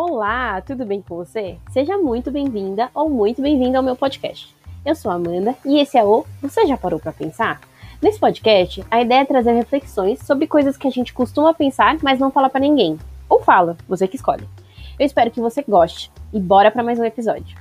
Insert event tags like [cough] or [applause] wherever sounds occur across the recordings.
Olá, tudo bem com você? Seja muito bem-vinda ou muito bem-vindo ao meu podcast. Eu sou Amanda e esse é o Você já parou para pensar? Nesse podcast, a ideia é trazer reflexões sobre coisas que a gente costuma pensar, mas não fala para ninguém. Ou fala, você que escolhe. Eu espero que você goste e bora para mais um episódio.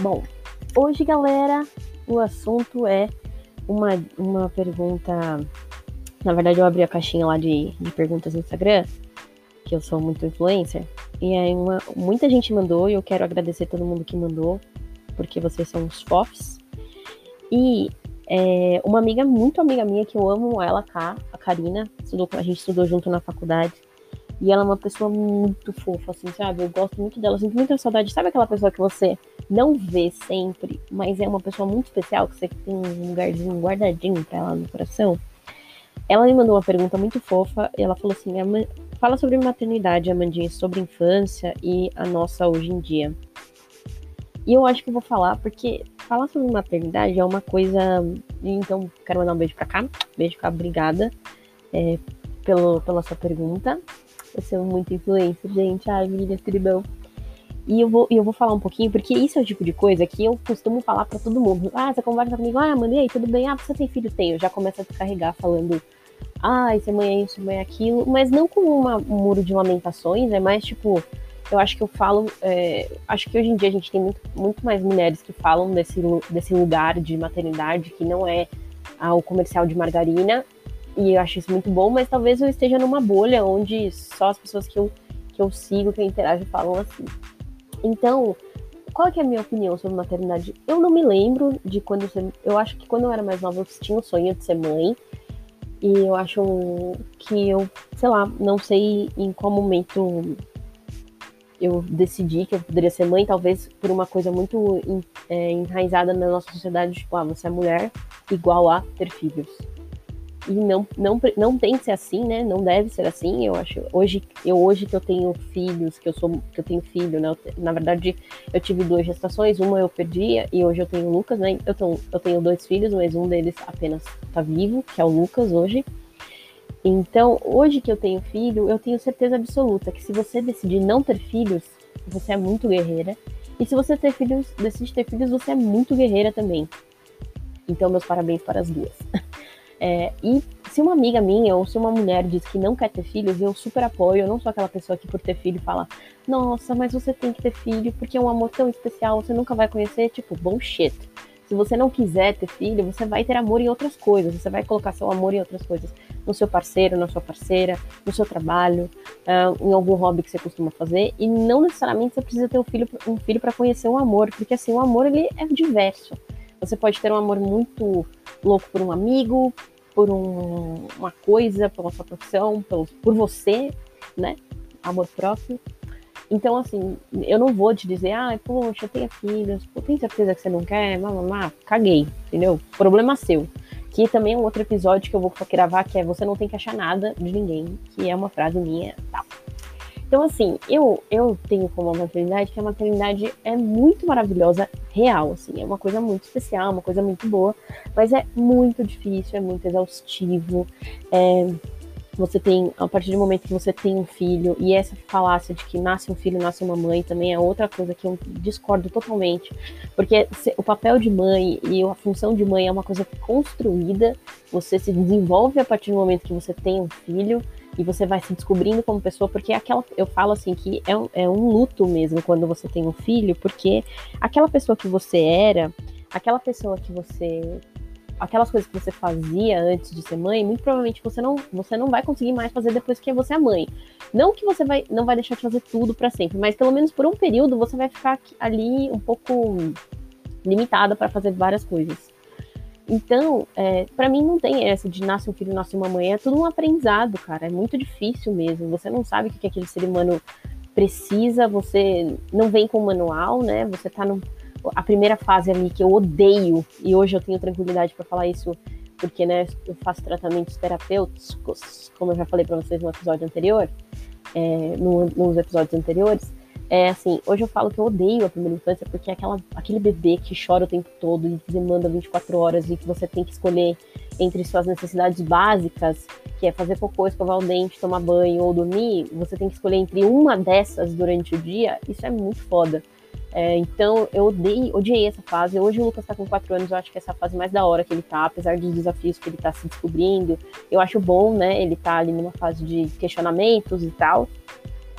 Bom, hoje, galera, o assunto é uma, uma pergunta. Na verdade, eu abri a caixinha lá de, de perguntas no Instagram, que eu sou muito influencer. E aí, uma, muita gente mandou, e eu quero agradecer todo mundo que mandou, porque vocês são os fofs. E é, uma amiga, muito amiga minha, que eu amo ela, a Karina, estudou, a gente estudou junto na faculdade. E ela é uma pessoa muito fofa, assim, sabe? Eu gosto muito dela, sinto muita saudade. Sabe aquela pessoa que você não vê sempre, mas é uma pessoa muito especial, que você tem um lugarzinho guardadinho pra ela no coração? Ela me mandou uma pergunta muito fofa. Ela falou assim: fala sobre maternidade, Amandinha, sobre infância e a nossa hoje em dia. E eu acho que eu vou falar, porque falar sobre maternidade é uma coisa. Então, quero mandar um beijo pra cá. Beijo cá, obrigada é, pelo, pela sua pergunta. Eu sou muito influencer, gente. Ai, menina, tribão. E eu vou, eu vou falar um pouquinho, porque isso é o tipo de coisa que eu costumo falar para todo mundo. Ah, você conversa comigo, ah, mãe, aí, tudo bem? Ah, você tem filho? Tenho. Já começa a descarregar falando, ah, esse mãe é isso, mãe é aquilo. Mas não com uma, um muro de lamentações, é mais tipo, eu acho que eu falo, é, acho que hoje em dia a gente tem muito, muito mais mulheres que falam desse, desse lugar de maternidade que não é ah, o comercial de margarina e eu acho isso muito bom, mas talvez eu esteja numa bolha onde só as pessoas que eu, que eu sigo, que eu interajo, falam assim. Então, qual que é a minha opinião sobre maternidade? Eu não me lembro de quando eu, eu acho que quando eu era mais nova eu tinha o sonho de ser mãe. E eu acho que eu, sei lá, não sei em qual momento eu decidi que eu poderia ser mãe, talvez por uma coisa muito é, enraizada na nossa sociedade, tipo, ah, você é mulher igual a ter filhos e não, não, não tem que ser assim, né? Não deve ser assim. Eu acho. Hoje, eu hoje que eu tenho filhos, que eu sou, que eu tenho filho, né? Eu, na verdade, eu tive duas gestações, uma eu perdi e hoje eu tenho o Lucas, né? Eu tenho, eu tenho dois filhos, mas um deles apenas tá vivo, que é o Lucas hoje. Então, hoje que eu tenho filho, eu tenho certeza absoluta que se você decidir não ter filhos, você é muito guerreira. E se você ter filhos, decide ter filhos, você é muito guerreira também. Então, meus parabéns para as duas. [laughs] É, e se uma amiga minha ou se uma mulher diz que não quer ter filhos, eu super apoio. Eu não sou aquela pessoa que por ter filho fala, nossa, mas você tem que ter filho porque é um amor tão especial, você nunca vai conhecer. Tipo, bullshit. Se você não quiser ter filho, você vai ter amor em outras coisas. Você vai colocar seu amor em outras coisas. No seu parceiro, na sua parceira, no seu trabalho, uh, em algum hobby que você costuma fazer. E não necessariamente você precisa ter um filho, um filho para conhecer o amor, porque assim, o amor ele é diverso. Você pode ter um amor muito louco por um amigo, por um, uma coisa, pela sua profissão, pelo, por você, né? Amor próprio. Então, assim, eu não vou te dizer, ah, poxa, eu tenho filhos, pô, tem certeza que você não quer? Mamá, caguei, entendeu? Problema seu. Que também é um outro episódio que eu vou gravar, que é Você não tem que achar nada de ninguém, que é uma frase minha, tal. Então, assim, eu, eu tenho como maternidade que a maternidade é muito maravilhosa, real, assim, é uma coisa muito especial, uma coisa muito boa, mas é muito difícil, é muito exaustivo. É, você tem, a partir do momento que você tem um filho, e essa falácia de que nasce um filho, nasce uma mãe, também é outra coisa que eu discordo totalmente, porque o papel de mãe e a função de mãe é uma coisa construída, você se desenvolve a partir do momento que você tem um filho, e você vai se descobrindo como pessoa, porque aquela, eu falo assim que é um, é um luto mesmo quando você tem um filho, porque aquela pessoa que você era, aquela pessoa que você aquelas coisas que você fazia antes de ser mãe, muito provavelmente você não, você não vai conseguir mais fazer depois que você é mãe. Não que você vai, não vai deixar de fazer tudo para sempre, mas pelo menos por um período você vai ficar ali um pouco limitada para fazer várias coisas. Então, é, para mim não tem essa de nasce um filho, nasce uma mãe, é tudo um aprendizado, cara. É muito difícil mesmo. Você não sabe o que aquele ser humano precisa, você não vem com manual, né? Você tá no a primeira fase ali que eu odeio e hoje eu tenho tranquilidade para falar isso porque, né, eu faço tratamentos terapêuticos, como eu já falei para vocês no episódio anterior, é, no, nos episódios anteriores. É assim, hoje eu falo que eu odeio a primeira infância porque é aquela, aquele bebê que chora o tempo todo e demanda 24 horas e que você tem que escolher entre suas necessidades básicas, que é fazer cocô, escovar o dente, tomar banho ou dormir, você tem que escolher entre uma dessas durante o dia, isso é muito foda. É, então eu odeio, odiei essa fase. Hoje o Lucas tá com 4 anos, eu acho que essa é fase mais da hora que ele tá, apesar dos desafios que ele tá se descobrindo. Eu acho bom, né? Ele tá ali numa fase de questionamentos e tal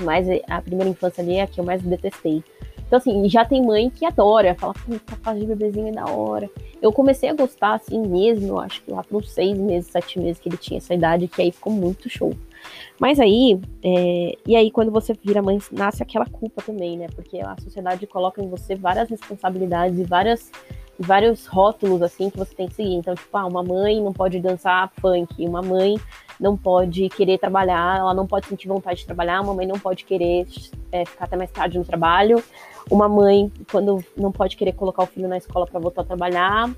mas a primeira infância ali é a que eu mais detestei. Então, assim, já tem mãe que adora, fala, puta, fase de bebezinho é da hora. Eu comecei a gostar, assim, mesmo, acho que lá para uns seis meses, sete meses que ele tinha essa idade, que aí ficou muito show. Mas aí, é, e aí quando você vira mãe, nasce aquela culpa também, né? Porque a sociedade coloca em você várias responsabilidades e várias, vários rótulos, assim, que você tem que seguir. Então, tipo, ah, uma mãe não pode dançar funk, uma mãe não pode querer trabalhar, ela não pode sentir vontade de trabalhar, uma mãe não pode querer é, ficar até mais tarde no trabalho, uma mãe, quando não pode querer colocar o filho na escola para voltar a trabalhar,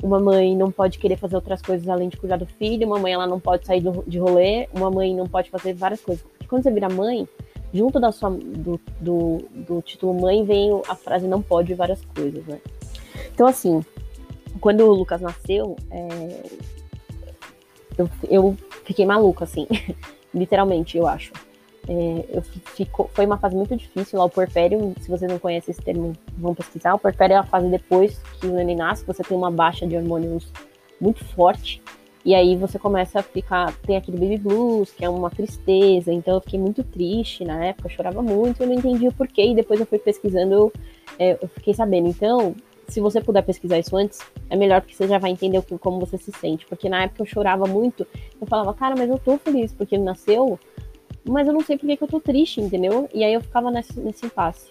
uma mãe não pode querer fazer outras coisas além de cuidar do filho, uma mãe ela não pode sair do, de rolê, uma mãe não pode fazer várias coisas. Porque quando você vira mãe, junto da sua, do, do, do título mãe vem a frase não pode várias coisas, né? Então, assim, quando o Lucas nasceu, é, eu, eu fiquei maluca, assim, [laughs] literalmente, eu acho. É, eu fico, foi uma fase muito difícil lá, o porpério, se você não conhece esse termo, vão pesquisar. O porpério é a fase depois que o neném nasce, você tem uma baixa de hormônios muito forte, e aí você começa a ficar, tem aquele baby blues, que é uma tristeza, então eu fiquei muito triste na época, eu chorava muito, eu não entendi o porquê, e depois eu fui pesquisando, eu, é, eu fiquei sabendo. Então, se você puder pesquisar isso antes, é melhor porque você já vai entender como você se sente. Porque na época eu chorava muito, eu falava, cara, mas eu tô feliz porque ele nasceu, mas eu não sei por que, eu tô triste, entendeu? E aí eu ficava nesse, nesse impasse.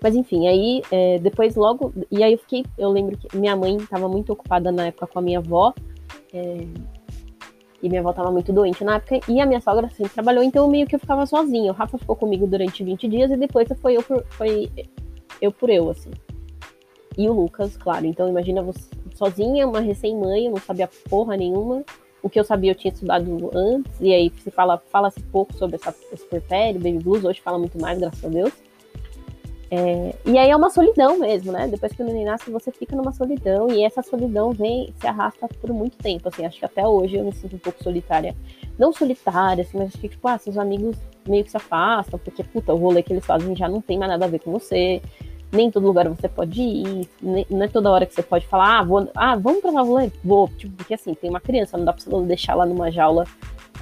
Mas enfim, aí é, depois logo. E aí eu fiquei. Eu lembro que minha mãe estava muito ocupada na época com a minha avó. É, e minha avó estava muito doente na época. E a minha sogra sempre trabalhou, então meio que eu ficava sozinha. O Rafa ficou comigo durante 20 dias e depois foi eu por, foi eu, por eu assim e o Lucas, claro. Então imagina você sozinha, uma recém-mãe, eu não sabia porra nenhuma. O que eu sabia eu tinha estudado antes, e aí se fala, fala-se pouco sobre essa, esse baby blues, hoje fala muito mais, graças a Deus. É, e aí é uma solidão mesmo, né? Depois que o neném nasce, você fica numa solidão, e essa solidão vem, se arrasta por muito tempo, assim, acho que até hoje eu me sinto um pouco solitária. Não solitária, assim, mas que, tipo, ah, seus amigos meio que se afastam, porque, puta, o rolê que eles fazem já não tem mais nada a ver com você nem todo lugar você pode ir, não é toda hora que você pode falar, ah, vou, ah vamos pra Nova Vou, tipo, porque assim, tem uma criança, não dá pra você deixar lá numa jaula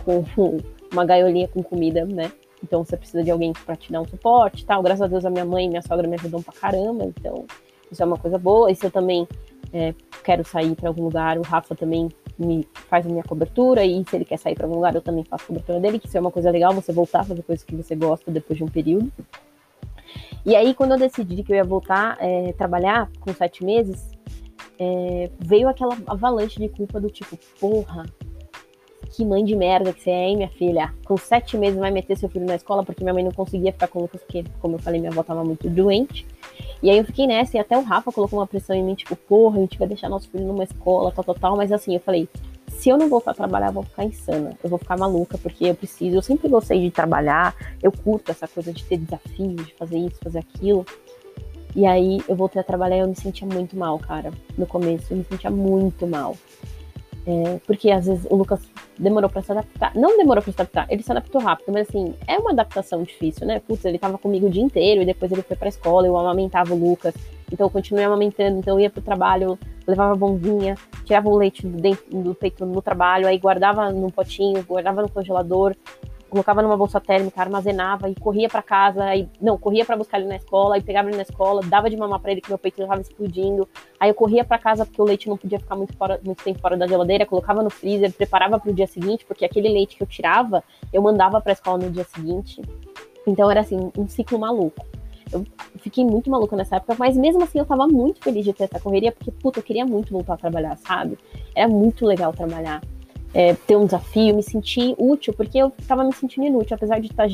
com [laughs] uma gaiolinha com comida, né? Então você precisa de alguém para te dar um suporte tal. Graças a Deus a minha mãe e minha sogra me ajudam pra caramba, então isso é uma coisa boa. E se eu também é, quero sair para algum lugar, o Rafa também me faz a minha cobertura, e se ele quer sair para algum lugar, eu também faço a cobertura dele, que isso é uma coisa legal, você voltar a fazer coisas que você gosta depois de um período. E aí, quando eu decidi que eu ia voltar a é, trabalhar com sete meses, é, veio aquela avalanche de culpa do tipo, porra, que mãe de merda que você é, hein, minha filha? Com sete meses vai meter seu filho na escola porque minha mãe não conseguia ficar com o Lucas, porque, como eu falei, minha avó tava muito doente. E aí eu fiquei nessa, e até o Rafa colocou uma pressão em mim, tipo, porra, a gente vai deixar nosso filho numa escola, tal, tal, tal. Mas assim, eu falei, se eu não voltar a trabalhar, eu vou ficar insana. Eu vou ficar maluca, porque eu preciso. Eu sempre gostei de trabalhar, eu curto essa coisa de ter desafios, de fazer isso, fazer aquilo. E aí eu voltei a trabalhar e eu me sentia muito mal, cara. No começo, eu me sentia muito mal. É, porque às vezes o Lucas demorou para se adaptar. Não demorou para se adaptar, ele se adaptou rápido, mas assim, é uma adaptação difícil, né? Putz, ele tava comigo o dia inteiro e depois ele foi pra escola, eu amamentava o Lucas. Então eu continuei amamentando, então eu ia pro trabalho, levava a bombinha, tirava o leite do, dentro, do peito no trabalho, aí guardava num potinho, guardava no congelador, colocava numa bolsa térmica, armazenava e corria para casa, aí não, corria para buscar ele na escola, aí pegava ele na escola, dava de mamar para ele que meu peito estava explodindo. Aí eu corria para casa porque o leite não podia ficar muito, fora, muito tempo fora da geladeira, colocava no freezer, preparava para o dia seguinte, porque aquele leite que eu tirava, eu mandava para a escola no dia seguinte. Então era assim, um ciclo maluco. Eu fiquei muito maluca nessa época, mas mesmo assim eu tava muito feliz de ter essa correria, porque, puta, eu queria muito voltar a trabalhar, sabe? Era muito legal trabalhar. É, ter um desafio, me sentir útil, porque eu estava me sentindo inútil, apesar de estar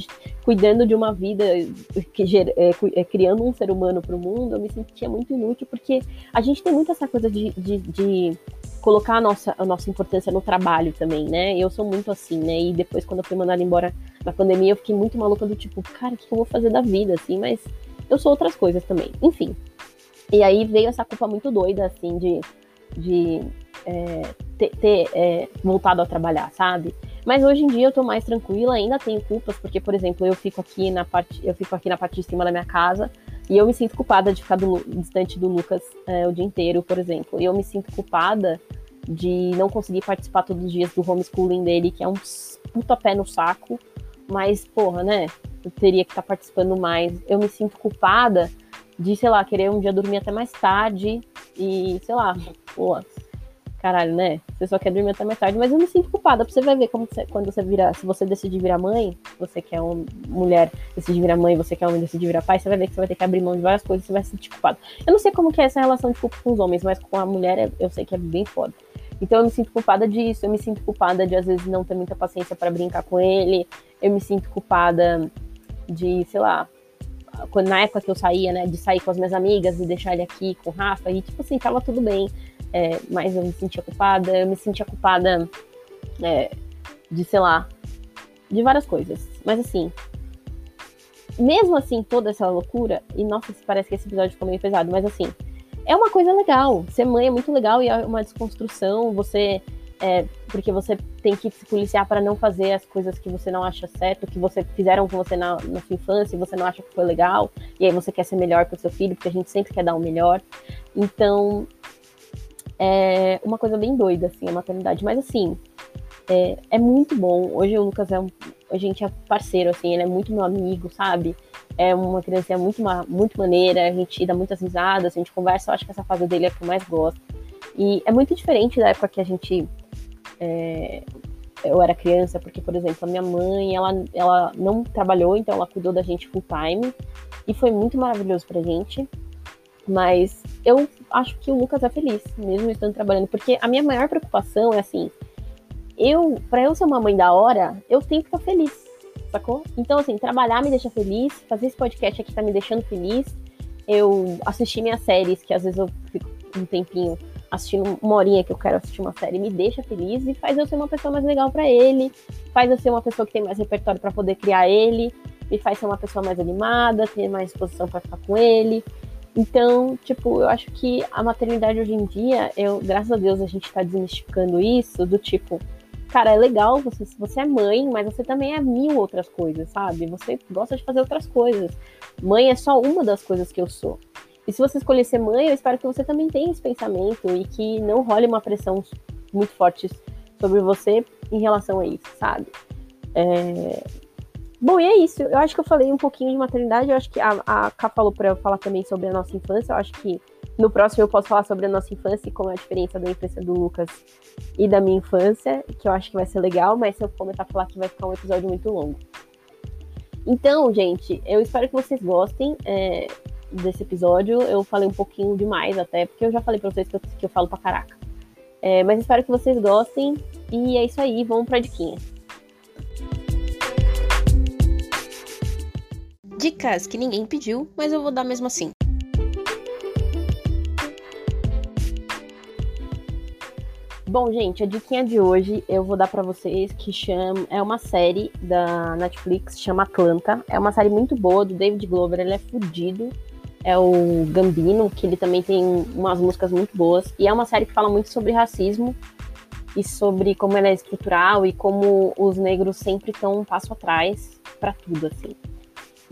cuidando de uma vida, que, é, é, criando um ser humano para o mundo, eu me sentia muito inútil, porque a gente tem muito essa coisa de, de, de colocar a nossa, a nossa importância no trabalho também, né? Eu sou muito assim, né? E depois, quando eu fui mandada embora na pandemia, eu fiquei muito maluca do tipo, cara, o que eu vou fazer da vida, assim? Mas eu sou outras coisas também. Enfim. E aí veio essa culpa muito doida, assim, de, de é, ter, ter é, voltado a trabalhar, sabe? Mas hoje em dia eu tô mais tranquila, ainda tenho culpas, porque, por exemplo, eu fico aqui na parte, eu fico aqui na parte de cima da minha casa e eu me sinto culpada de ficar do, distante do Lucas é, o dia inteiro, por exemplo. E eu me sinto culpada de não conseguir participar todos os dias do homeschooling dele, que é um puta pé no saco. Mas, porra, né? Eu teria que estar tá participando mais. Eu me sinto culpada de, sei lá, querer um dia dormir até mais tarde e, sei lá, porra, caralho, né? Você só quer dormir até mais tarde, mas eu me sinto culpada. Você vai ver como você, quando você vira, se você decidir virar mãe, você que é uma mulher, decide virar mãe, você que é homem, decide virar pai, você vai ver que você vai ter que abrir mão de várias coisas, você vai se sentir culpado. Eu não sei como que é essa relação de culpa com os homens, mas com a mulher eu sei que é bem foda. Então eu me sinto culpada disso, eu me sinto culpada de às vezes não ter muita paciência para brincar com ele, eu me sinto culpada de, sei lá, na época que eu saía, né, de sair com as minhas amigas e deixar ele aqui com o Rafa, e tipo assim, tava tudo bem é, mas eu me sentia culpada, eu me sentia culpada é, de, sei lá, de várias coisas. Mas assim, mesmo assim, toda essa loucura, e nossa, parece que esse episódio ficou meio pesado, mas assim, é uma coisa legal. Ser mãe é muito legal e é uma desconstrução. Você. É, porque você tem que se policiar para não fazer as coisas que você não acha certo, que você fizeram com você na, na sua infância e você não acha que foi legal, e aí você quer ser melhor para o seu filho, porque a gente sempre quer dar o melhor. Então, é uma coisa bem doida, assim, a maternidade. Mas, assim, é, é muito bom. Hoje o Lucas é um. A gente é parceiro, assim, ele é muito meu amigo, sabe? É uma criança muito, muito maneira, a gente dá muitas risadas, a gente conversa, eu acho que essa fase dele é a que eu mais gosto. E é muito diferente da época que a gente. É, eu era criança, porque, por exemplo, a minha mãe, ela, ela não trabalhou, então ela cuidou da gente full time. E foi muito maravilhoso pra gente. Mas eu acho que o Lucas é feliz, mesmo estando trabalhando, porque a minha maior preocupação é assim, eu, para eu ser uma mãe da hora, eu tenho que estar feliz, sacou? Então, assim, trabalhar me deixa feliz, fazer esse podcast aqui tá me deixando feliz, eu assistir minhas séries, que às vezes eu fico um tempinho assistindo uma horinha que eu quero assistir uma série, me deixa feliz e faz eu ser uma pessoa mais legal para ele, faz eu ser uma pessoa que tem mais repertório para poder criar ele, me faz ser uma pessoa mais animada, ter mais disposição para ficar com ele. Então, tipo, eu acho que a maternidade hoje em dia, eu, graças a Deus, a gente tá desmistificando isso, do tipo, cara, é legal você, você é mãe, mas você também é mil outras coisas, sabe? Você gosta de fazer outras coisas. Mãe é só uma das coisas que eu sou. E se você escolher ser mãe, eu espero que você também tenha esse pensamento e que não role uma pressão muito forte sobre você em relação a isso, sabe? É, Bom, e é isso. Eu acho que eu falei um pouquinho de maternidade. Eu acho que a, a Ká falou para eu falar também sobre a nossa infância. Eu acho que no próximo eu posso falar sobre a nossa infância e como é a diferença da infância do Lucas e da minha infância, que eu acho que vai ser legal, mas se eu começar a falar que vai ficar um episódio muito longo. Então, gente, eu espero que vocês gostem é, desse episódio. Eu falei um pouquinho demais até, porque eu já falei pra vocês que eu, que eu falo pra caraca. É, mas espero que vocês gostem. E é isso aí, vamos pra diquinha. Dicas que ninguém pediu, mas eu vou dar mesmo assim. Bom, gente, a diquinha de hoje eu vou dar para vocês que chama é uma série da Netflix, chama Atlanta. É uma série muito boa do David Glover, ele é fudido. É o Gambino, que ele também tem umas músicas muito boas. E é uma série que fala muito sobre racismo e sobre como ela é estrutural e como os negros sempre estão um passo atrás para tudo, assim.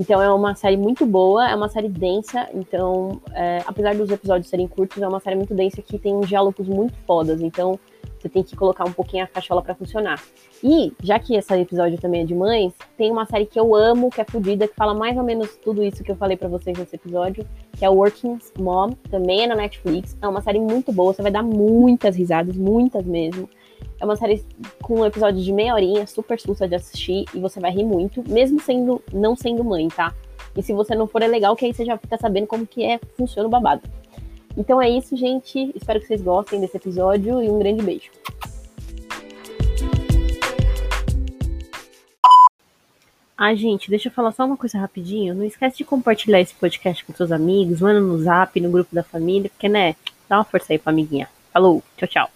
Então é uma série muito boa, é uma série densa, então, é, apesar dos episódios serem curtos, é uma série muito densa que tem diálogos muito fodas, então você tem que colocar um pouquinho a cachola para funcionar. E, já que esse episódio também é de mães, tem uma série que eu amo, que é fodida, que fala mais ou menos tudo isso que eu falei para vocês nesse episódio, que é Working Mom, também é na Netflix. É uma série muito boa, você vai dar muitas risadas, muitas mesmo. É uma série com um episódio de meia horinha, super susto de assistir, e você vai rir muito, mesmo sendo não sendo mãe, tá? E se você não for, é legal que aí você já fica sabendo como que é, funciona o babado. Então é isso, gente. Espero que vocês gostem desse episódio e um grande beijo. Ah, gente, deixa eu falar só uma coisa rapidinho. Não esquece de compartilhar esse podcast com seus amigos, manda no zap, no grupo da família, porque, né, dá uma força aí pra amiguinha. Falou, tchau, tchau.